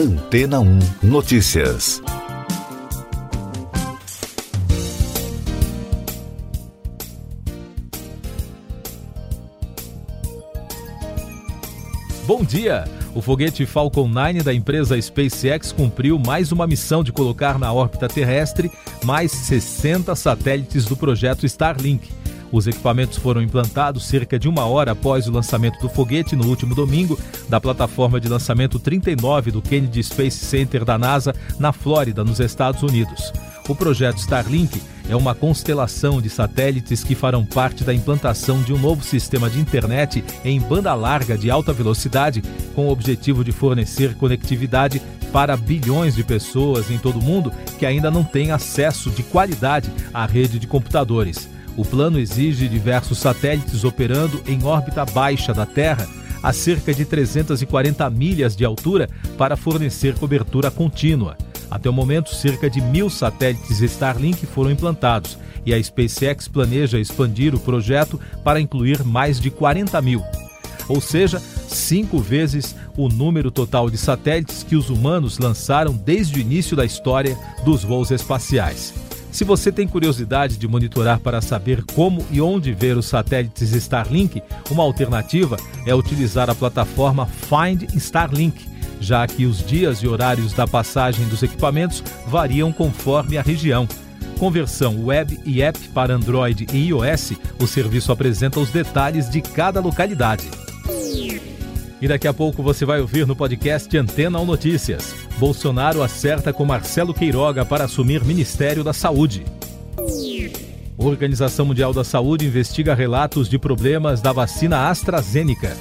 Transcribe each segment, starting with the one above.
Antena 1 Notícias. Bom dia! O foguete Falcon 9 da empresa SpaceX cumpriu mais uma missão de colocar na órbita terrestre mais 60 satélites do projeto Starlink. Os equipamentos foram implantados cerca de uma hora após o lançamento do foguete no último domingo da plataforma de lançamento 39 do Kennedy Space Center da NASA, na Flórida, nos Estados Unidos. O projeto Starlink é uma constelação de satélites que farão parte da implantação de um novo sistema de internet em banda larga de alta velocidade, com o objetivo de fornecer conectividade para bilhões de pessoas em todo o mundo que ainda não têm acesso de qualidade à rede de computadores. O plano exige diversos satélites operando em órbita baixa da Terra, a cerca de 340 milhas de altura, para fornecer cobertura contínua. Até o momento, cerca de mil satélites Starlink foram implantados e a SpaceX planeja expandir o projeto para incluir mais de 40 mil. Ou seja, cinco vezes o número total de satélites que os humanos lançaram desde o início da história dos voos espaciais. Se você tem curiosidade de monitorar para saber como e onde ver os satélites Starlink, uma alternativa é utilizar a plataforma Find Starlink, já que os dias e horários da passagem dos equipamentos variam conforme a região. Com versão web e app para Android e iOS, o serviço apresenta os detalhes de cada localidade. E daqui a pouco você vai ouvir no podcast Antena ou Notícias. Bolsonaro acerta com Marcelo Queiroga para assumir Ministério da Saúde. Organização Mundial da Saúde investiga relatos de problemas da vacina AstraZeneca.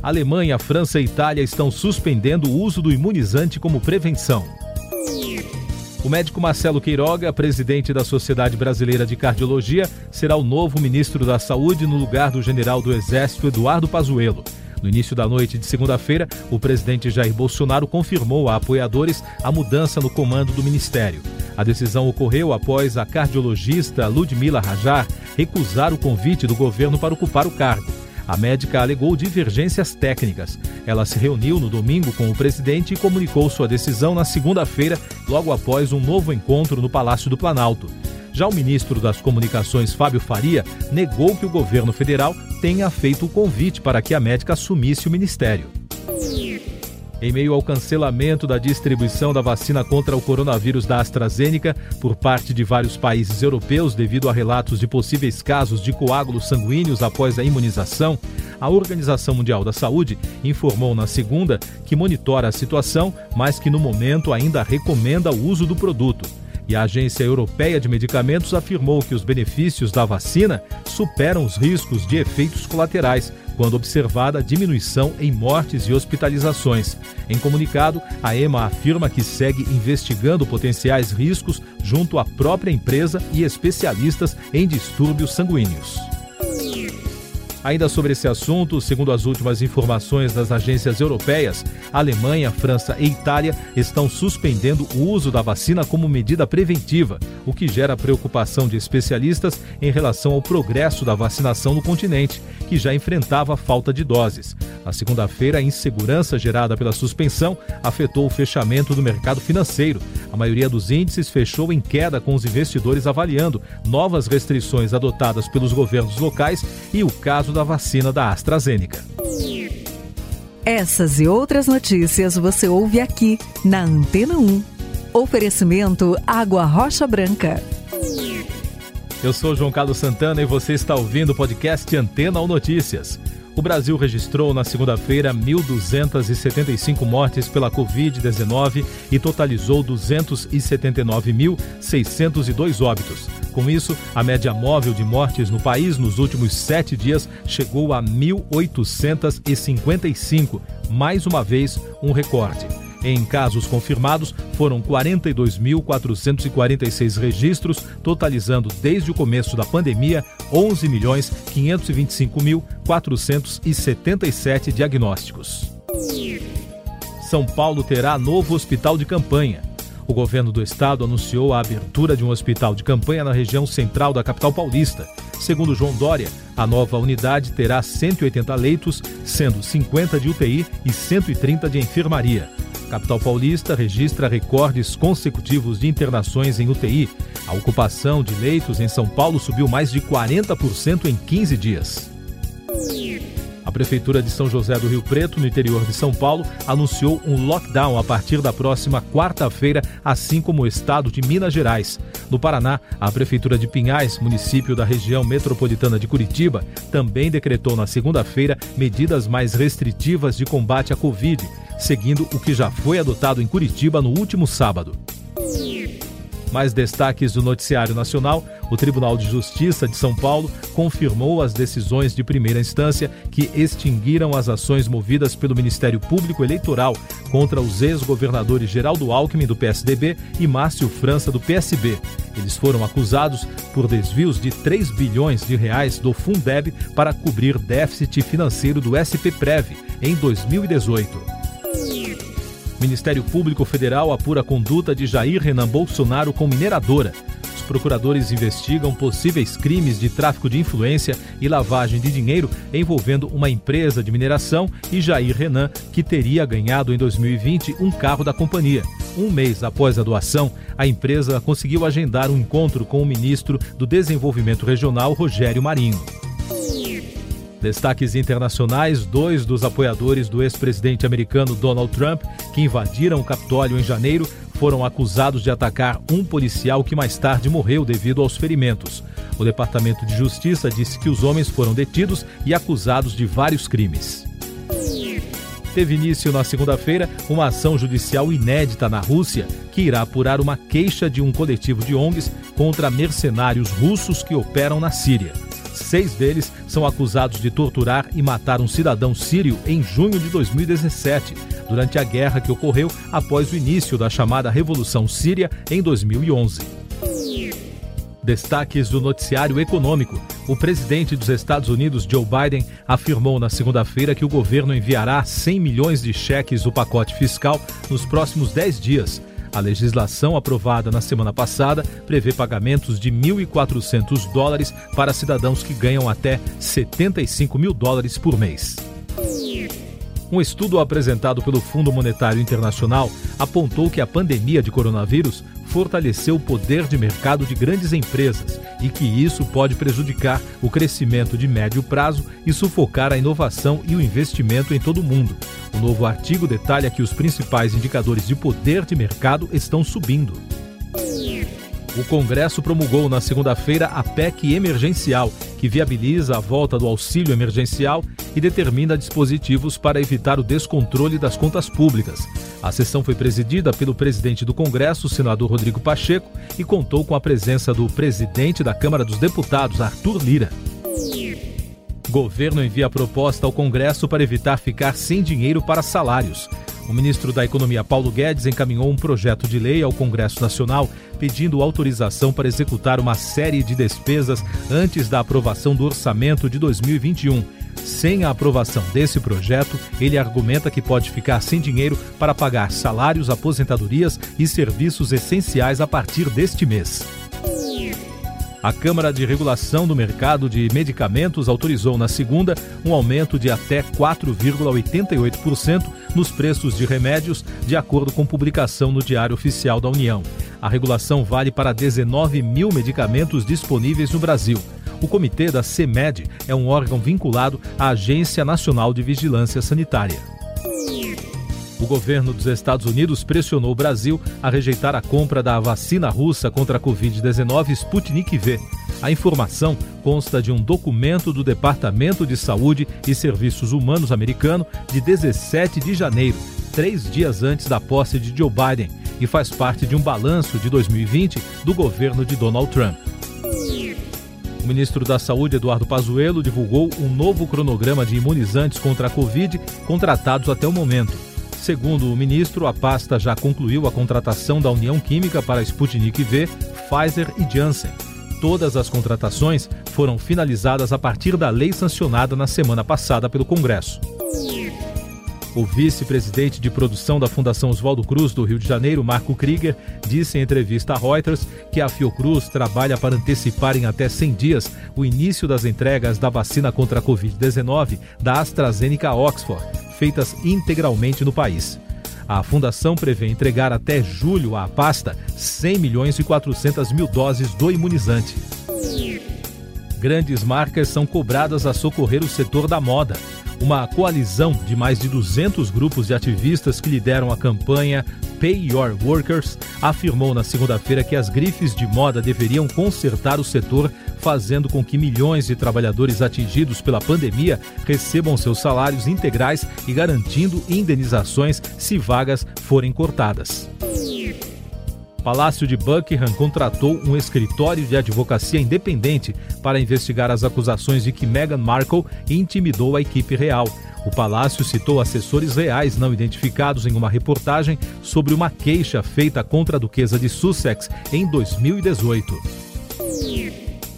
Alemanha, França e Itália estão suspendendo o uso do imunizante como prevenção. O médico Marcelo Queiroga, presidente da Sociedade Brasileira de Cardiologia, será o novo ministro da Saúde no lugar do general do Exército Eduardo Pazuello. No início da noite de segunda-feira, o presidente Jair Bolsonaro confirmou a apoiadores a mudança no comando do ministério. A decisão ocorreu após a cardiologista Ludmila Rajar recusar o convite do governo para ocupar o cargo. A médica alegou divergências técnicas. Ela se reuniu no domingo com o presidente e comunicou sua decisão na segunda-feira, logo após um novo encontro no Palácio do Planalto. Já o ministro das Comunicações, Fábio Faria, negou que o governo federal tenha feito o convite para que a médica assumisse o ministério. Em meio ao cancelamento da distribuição da vacina contra o coronavírus da AstraZeneca por parte de vários países europeus devido a relatos de possíveis casos de coágulos sanguíneos após a imunização, a Organização Mundial da Saúde informou na segunda que monitora a situação, mas que no momento ainda recomenda o uso do produto. E a Agência Europeia de Medicamentos afirmou que os benefícios da vacina superam os riscos de efeitos colaterais, quando observada a diminuição em mortes e hospitalizações. Em comunicado, a EMA afirma que segue investigando potenciais riscos junto à própria empresa e especialistas em distúrbios sanguíneos. Ainda sobre esse assunto, segundo as últimas informações das agências europeias, Alemanha, França e Itália estão suspendendo o uso da vacina como medida preventiva, o que gera preocupação de especialistas em relação ao progresso da vacinação no continente, que já enfrentava falta de doses. Na segunda-feira, a insegurança gerada pela suspensão afetou o fechamento do mercado financeiro. A maioria dos índices fechou em queda, com os investidores avaliando novas restrições adotadas pelos governos locais e o caso da vacina da AstraZeneca. Essas e outras notícias você ouve aqui na Antena 1. Oferecimento Água Rocha Branca. Eu sou João Carlos Santana e você está ouvindo o podcast Antena ou Notícias. O Brasil registrou na segunda-feira 1.275 mortes pela Covid-19 e totalizou 279.602 óbitos. Com isso, a média móvel de mortes no país nos últimos sete dias chegou a 1.855, mais uma vez um recorde. Em casos confirmados, foram 42.446 registros, totalizando desde o começo da pandemia 11.525.477 diagnósticos. São Paulo terá novo hospital de campanha. O governo do estado anunciou a abertura de um hospital de campanha na região central da capital paulista. Segundo João Dória, a nova unidade terá 180 leitos, sendo 50 de UTI e 130 de enfermaria. Capital Paulista registra recordes consecutivos de internações em UTI. A ocupação de leitos em São Paulo subiu mais de 40% em 15 dias. Prefeitura de São José do Rio Preto, no interior de São Paulo, anunciou um lockdown a partir da próxima quarta-feira, assim como o estado de Minas Gerais. No Paraná, a Prefeitura de Pinhais, município da região metropolitana de Curitiba, também decretou na segunda-feira medidas mais restritivas de combate à Covid seguindo o que já foi adotado em Curitiba no último sábado. Mais destaques do Noticiário Nacional: o Tribunal de Justiça de São Paulo confirmou as decisões de primeira instância que extinguiram as ações movidas pelo Ministério Público Eleitoral contra os ex-governadores Geraldo Alckmin, do PSDB, e Márcio França, do PSB. Eles foram acusados por desvios de 3 bilhões de reais do Fundeb para cobrir déficit financeiro do SPPrev em 2018. Ministério Público Federal apura a conduta de Jair Renan Bolsonaro com mineradora. Os procuradores investigam possíveis crimes de tráfico de influência e lavagem de dinheiro envolvendo uma empresa de mineração e Jair Renan, que teria ganhado em 2020 um carro da companhia. Um mês após a doação, a empresa conseguiu agendar um encontro com o ministro do Desenvolvimento Regional, Rogério Marinho. Destaques internacionais: dois dos apoiadores do ex-presidente americano Donald Trump, que invadiram o Capitólio em janeiro, foram acusados de atacar um policial que mais tarde morreu devido aos ferimentos. O Departamento de Justiça disse que os homens foram detidos e acusados de vários crimes. Teve início na segunda-feira uma ação judicial inédita na Rússia que irá apurar uma queixa de um coletivo de ONGs contra mercenários russos que operam na Síria. Seis deles são acusados de torturar e matar um cidadão sírio em junho de 2017, durante a guerra que ocorreu após o início da chamada Revolução Síria em 2011. Destaques do noticiário econômico. O presidente dos Estados Unidos, Joe Biden, afirmou na segunda-feira que o governo enviará 100 milhões de cheques do pacote fiscal nos próximos 10 dias a legislação aprovada na semana passada prevê pagamentos de 1.400 dólares para cidadãos que ganham até 75 mil dólares por mês. Um estudo apresentado pelo Fundo Monetário Internacional apontou que a pandemia de coronavírus fortaleceu o poder de mercado de grandes empresas e que isso pode prejudicar o crescimento de médio prazo e sufocar a inovação e o investimento em todo o mundo. O novo artigo detalha que os principais indicadores de poder de mercado estão subindo. O Congresso promulgou na segunda-feira a PEC emergencial, que viabiliza a volta do auxílio emergencial e determina dispositivos para evitar o descontrole das contas públicas. A sessão foi presidida pelo presidente do Congresso, senador Rodrigo Pacheco, e contou com a presença do presidente da Câmara dos Deputados, Arthur Lira. Governo envia proposta ao Congresso para evitar ficar sem dinheiro para salários. O ministro da Economia Paulo Guedes encaminhou um projeto de lei ao Congresso Nacional pedindo autorização para executar uma série de despesas antes da aprovação do orçamento de 2021. Sem a aprovação desse projeto, ele argumenta que pode ficar sem dinheiro para pagar salários, aposentadorias e serviços essenciais a partir deste mês. A Câmara de Regulação do Mercado de Medicamentos autorizou na segunda um aumento de até 4,88% nos preços de remédios, de acordo com publicação no Diário Oficial da União. A regulação vale para 19 mil medicamentos disponíveis no Brasil. O comitê da CEMED é um órgão vinculado à Agência Nacional de Vigilância Sanitária. O governo dos Estados Unidos pressionou o Brasil a rejeitar a compra da vacina russa contra a Covid-19 Sputnik V. A informação consta de um documento do Departamento de Saúde e Serviços Humanos americano de 17 de janeiro, três dias antes da posse de Joe Biden, e faz parte de um balanço de 2020 do governo de Donald Trump. O ministro da Saúde, Eduardo Pazuello, divulgou um novo cronograma de imunizantes contra a Covid contratados até o momento. Segundo o ministro, a pasta já concluiu a contratação da União Química para Sputnik V, Pfizer e Janssen. Todas as contratações foram finalizadas a partir da lei sancionada na semana passada pelo Congresso. O vice-presidente de produção da Fundação Oswaldo Cruz do Rio de Janeiro, Marco Krieger, disse em entrevista à Reuters que a Fiocruz trabalha para antecipar em até 100 dias o início das entregas da vacina contra a Covid-19 da AstraZeneca Oxford, feitas integralmente no país. A fundação prevê entregar até julho à pasta 100 milhões e 400 mil doses do imunizante. Grandes marcas são cobradas a socorrer o setor da moda uma coalizão de mais de 200 grupos de ativistas que lideram a campanha Pay Your Workers afirmou na segunda-feira que as grifes de moda deveriam consertar o setor, fazendo com que milhões de trabalhadores atingidos pela pandemia recebam seus salários integrais e garantindo indenizações se vagas forem cortadas. Palácio de Buckingham contratou um escritório de advocacia independente para investigar as acusações de que Meghan Markle intimidou a equipe real. O palácio citou assessores reais não identificados em uma reportagem sobre uma queixa feita contra a duquesa de Sussex em 2018.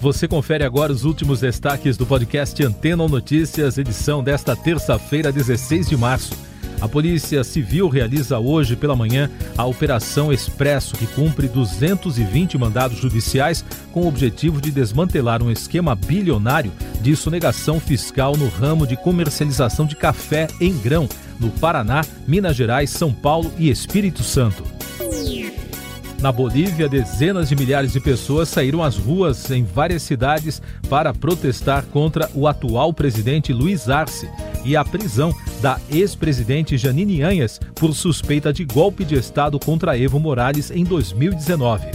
Você confere agora os últimos destaques do podcast Antena Notícias, edição desta terça-feira, 16 de março. A Polícia Civil realiza hoje pela manhã a Operação Expresso, que cumpre 220 mandados judiciais com o objetivo de desmantelar um esquema bilionário de sonegação fiscal no ramo de comercialização de café em grão no Paraná, Minas Gerais, São Paulo e Espírito Santo. Na Bolívia, dezenas de milhares de pessoas saíram às ruas em várias cidades para protestar contra o atual presidente Luiz Arce e a prisão da ex-presidente Janine Anhas por suspeita de golpe de Estado contra Evo Morales em 2019.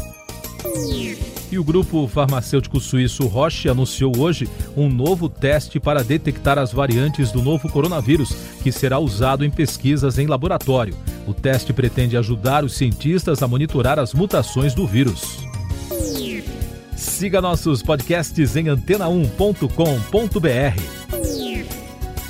E o grupo farmacêutico suíço Roche anunciou hoje um novo teste para detectar as variantes do novo coronavírus, que será usado em pesquisas em laboratório. O teste pretende ajudar os cientistas a monitorar as mutações do vírus. Siga nossos podcasts em antena1.com.br.